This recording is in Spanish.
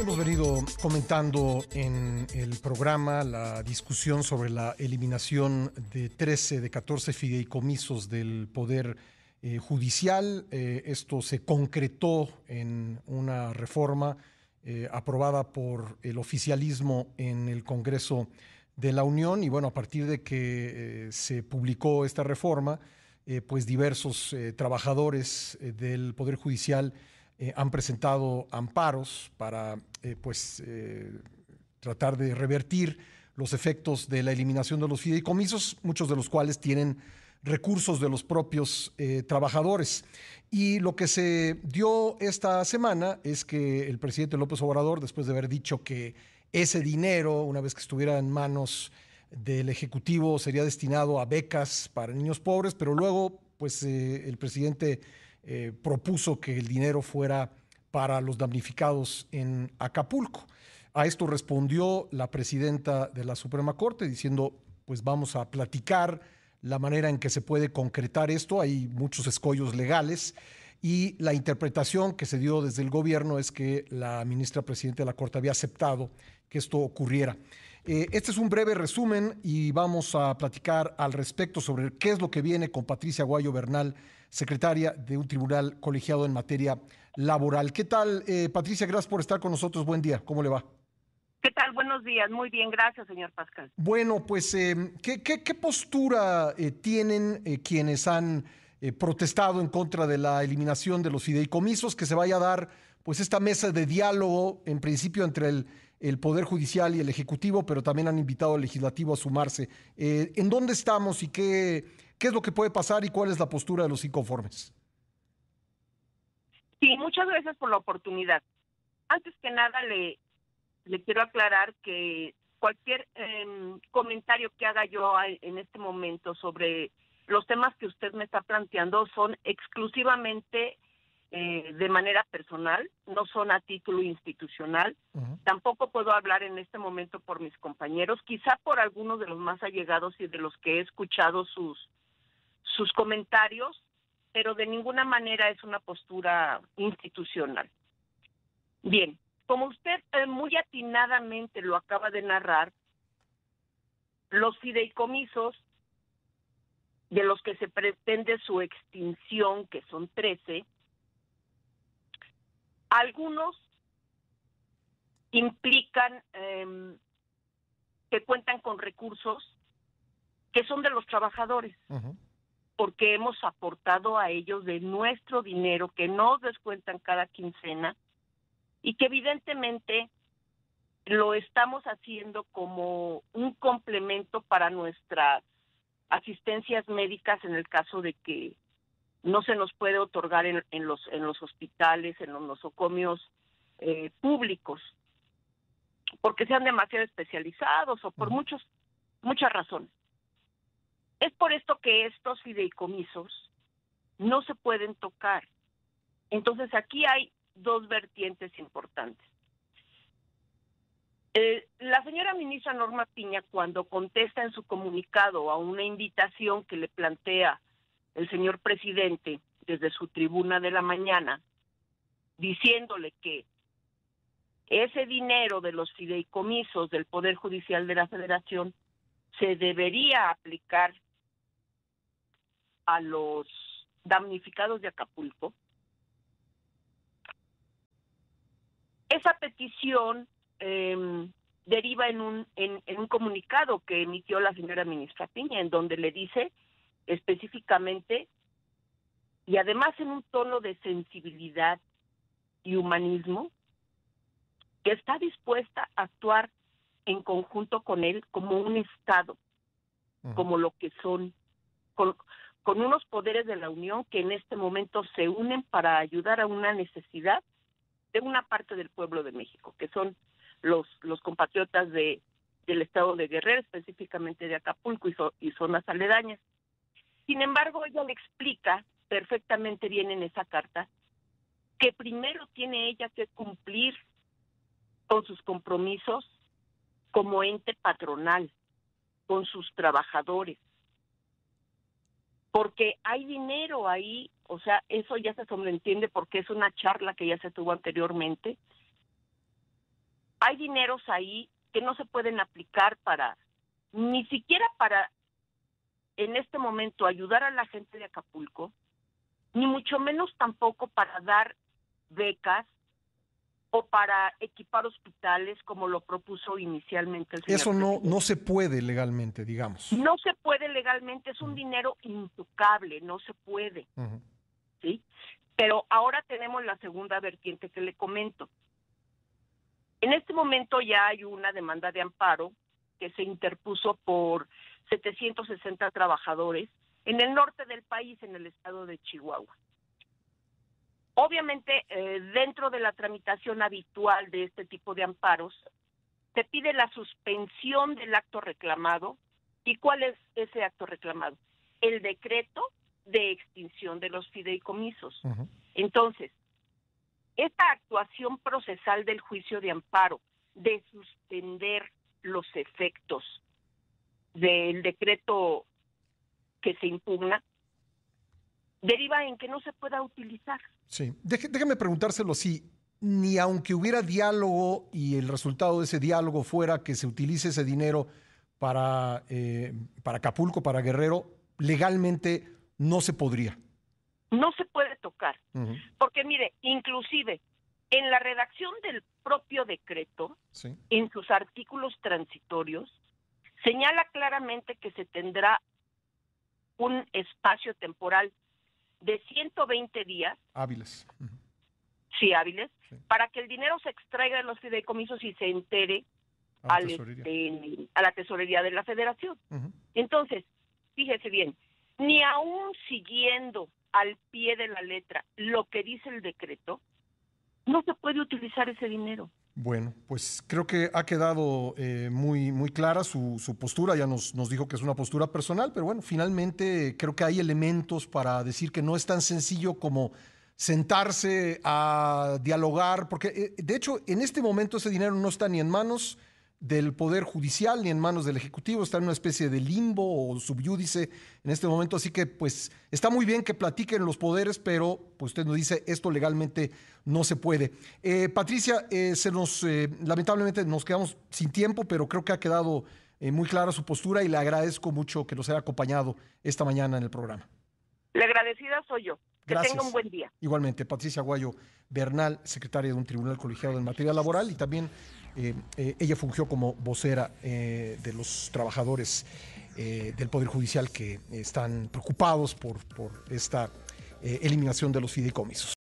Hemos venido comentando en el programa la discusión sobre la eliminación de 13 de 14 fideicomisos del Poder eh, Judicial. Eh, esto se concretó en una reforma eh, aprobada por el oficialismo en el Congreso de la Unión y bueno, a partir de que se publicó esta reforma, pues diversos trabajadores del Poder Judicial eh, han presentado amparos para eh, pues, eh, tratar de revertir los efectos de la eliminación de los fideicomisos, muchos de los cuales tienen recursos de los propios trabajadores. Y lo que se dio esta semana es que el presidente López Obrador, después de haber dicho que ese dinero, una vez que estuviera en manos del Ejecutivo, sería destinado a becas para niños pobres, pero luego, pues el presidente eh, propuso que el dinero fuera para los damnificados en Acapulco. A esto respondió la presidenta de la Suprema Corte diciendo, pues vamos a platicar la manera en que se puede concretar esto. Hay muchos escollos legales y la interpretación que se dio desde el gobierno es que la ministra presidenta de la Corte había aceptado que esto ocurriera. Eh, este es un breve resumen y vamos a platicar al respecto sobre qué es lo que viene con Patricia Guayo Bernal secretaria de un tribunal colegiado en materia laboral. ¿Qué tal, eh, Patricia? Gracias por estar con nosotros. Buen día. ¿Cómo le va? ¿Qué tal? Buenos días. Muy bien, gracias, señor Pascal. Bueno, pues, eh, ¿qué, qué, postura eh, tienen quienes han protestado en contra de la eliminación de los fideicomisos? Que se vaya a dar, pues, esta mesa de diálogo, en principio, entre el, el Poder Judicial y el Ejecutivo, pero también han invitado al Legislativo a sumarse. ¿En dónde estamos y qué ¿Qué es lo que puede pasar y cuál es la postura de los inconformes? Sí, muchas gracias por la oportunidad. Antes que nada, le, le quiero aclarar que cualquier em, comentario que haga yo en este momento sobre los temas que usted me está planteando son exclusivamente eh, de manera personal, no son a título institucional. Tampoco puedo hablar en este momento por mis compañeros, quizá por algunos de los más allegados y de los que he escuchado sus sus comentarios, pero de ninguna manera es una postura institucional. Bien, como usted eh, muy atinadamente lo acaba de narrar, los fideicomisos de los que se pretende su extinción, que son 13, algunos implican em, que cuentan con recursos que son de los trabajadores porque hemos aportado a ellos de nuestro dinero que nos descuentan cada quincena y que evidentemente lo estamos haciendo como un complemento para nuestras asistencias médicas en el caso de que no se nos puede otorgar en, los en los hospitales, en los nosocomios eh, públicos, porque sean demasiado especializados o por muchos muchas razones. Es por esto que estos fideicomisos no se pueden tocar. Entonces aquí hay dos vertientes importantes. Eh, la señora ministra Norma Piña, cuando contesta en su comunicado a una invitación que le plantea el señor presidente desde su tribuna de la mañana, diciéndole que ese dinero de los fideicomisos del Poder Judicial de la Federación se debería aplicar a los damnificados de Acapulco. Esa petición em, deriva en un, en, un comunicado que emitió la señora ministra Piña, en donde le dice específicamente, y además en un tono de sensibilidad y humanismo, que está dispuesta a actuar en conjunto con él como un Estado, como lo que son, con unos poderes de la Unión que en este momento se unen para ayudar a una necesidad de una parte del pueblo de México, que son los, compatriotas de, del estado de Guerrero, específicamente de Acapulco y, y zonas aledañas. Sin embargo, ella le explica perfectamente bien en esa carta que primero tiene ella que cumplir con sus compromisos como ente patronal, con sus trabajadores, porque hay dinero ahí, o sea, eso ya se sobreentiende porque es una charla que ya se tuvo anteriormente. hay dineros ahí que no se pueden aplicar para, ni siquiera para, en este momento, ayudar a la gente de Acapulco, ni mucho menos tampoco para dar becas o para equipar hospitales como lo propuso inicialmente el señor. Eso no, no se puede legalmente, digamos. No se puede legalmente, es un dinero intocable, no se puede. ¿sí? Pero ahora tenemos la segunda vertiente que le comento. En este momento ya hay una demanda de amparo que se interpuso por 760 trabajadores en el norte del país, en el estado de Chihuahua. Obviamente, eh, dentro de la tramitación habitual de este tipo de amparos, se pide la suspensión del acto reclamado. ¿Y cuál es ese acto reclamado? El decreto de extinción de los fideicomisos. Entonces, esta actuación procesal del juicio de amparo, de suspender los efectos del decreto que se impugna, deriva en que no se pueda utilizar. Sí, déjeme preguntárselo si ni aunque hubiera diálogo y el resultado de ese diálogo fuera que se utilice ese dinero para, eh, para Acapulco, para Guerrero, legalmente no se podría. No se puede tocar, porque mire, inclusive en la redacción del propio decreto, en sus artículos transitorios, señala claramente que se tendrá un espacio temporal de 120 días. Hábiles. Sí, hábiles, para que el dinero se extraiga de los fideicomisos y se entere a, la, este, a la tesorería de la federación. Entonces, fíjese bien, ni aún siguiendo al pie de la letra lo que dice el decreto, no se puede utilizar ese dinero. Bueno, pues creo que ha quedado eh, muy, muy clara su, su, postura. Ya nos, nos dijo que es una postura personal, pero bueno, finalmente creo que hay elementos para decir que no es tan sencillo como sentarse a dialogar, porque eh, de hecho en este momento ese dinero no está ni en manos del Poder Judicial ni en manos del Ejecutivo, está en una especie de limbo o subyúdice en este momento, así que pues está muy bien que platiquen los poderes, pero pues usted nos dice esto legalmente no se puede. Eh, Patricia, eh, se nos, eh, lamentablemente nos quedamos sin tiempo, pero creo que ha quedado muy clara su postura y le agradezco mucho que nos haya acompañado esta mañana en el programa. La agradecida soy yo. Que tenga un buen día. Igualmente, Patricia Guayo Bernal, secretaria de un tribunal colegiado en materia laboral y también eh, eh, ella fungió como vocera eh, de los trabajadores del Poder Judicial que están preocupados por, por esta eliminación de los fideicomisos.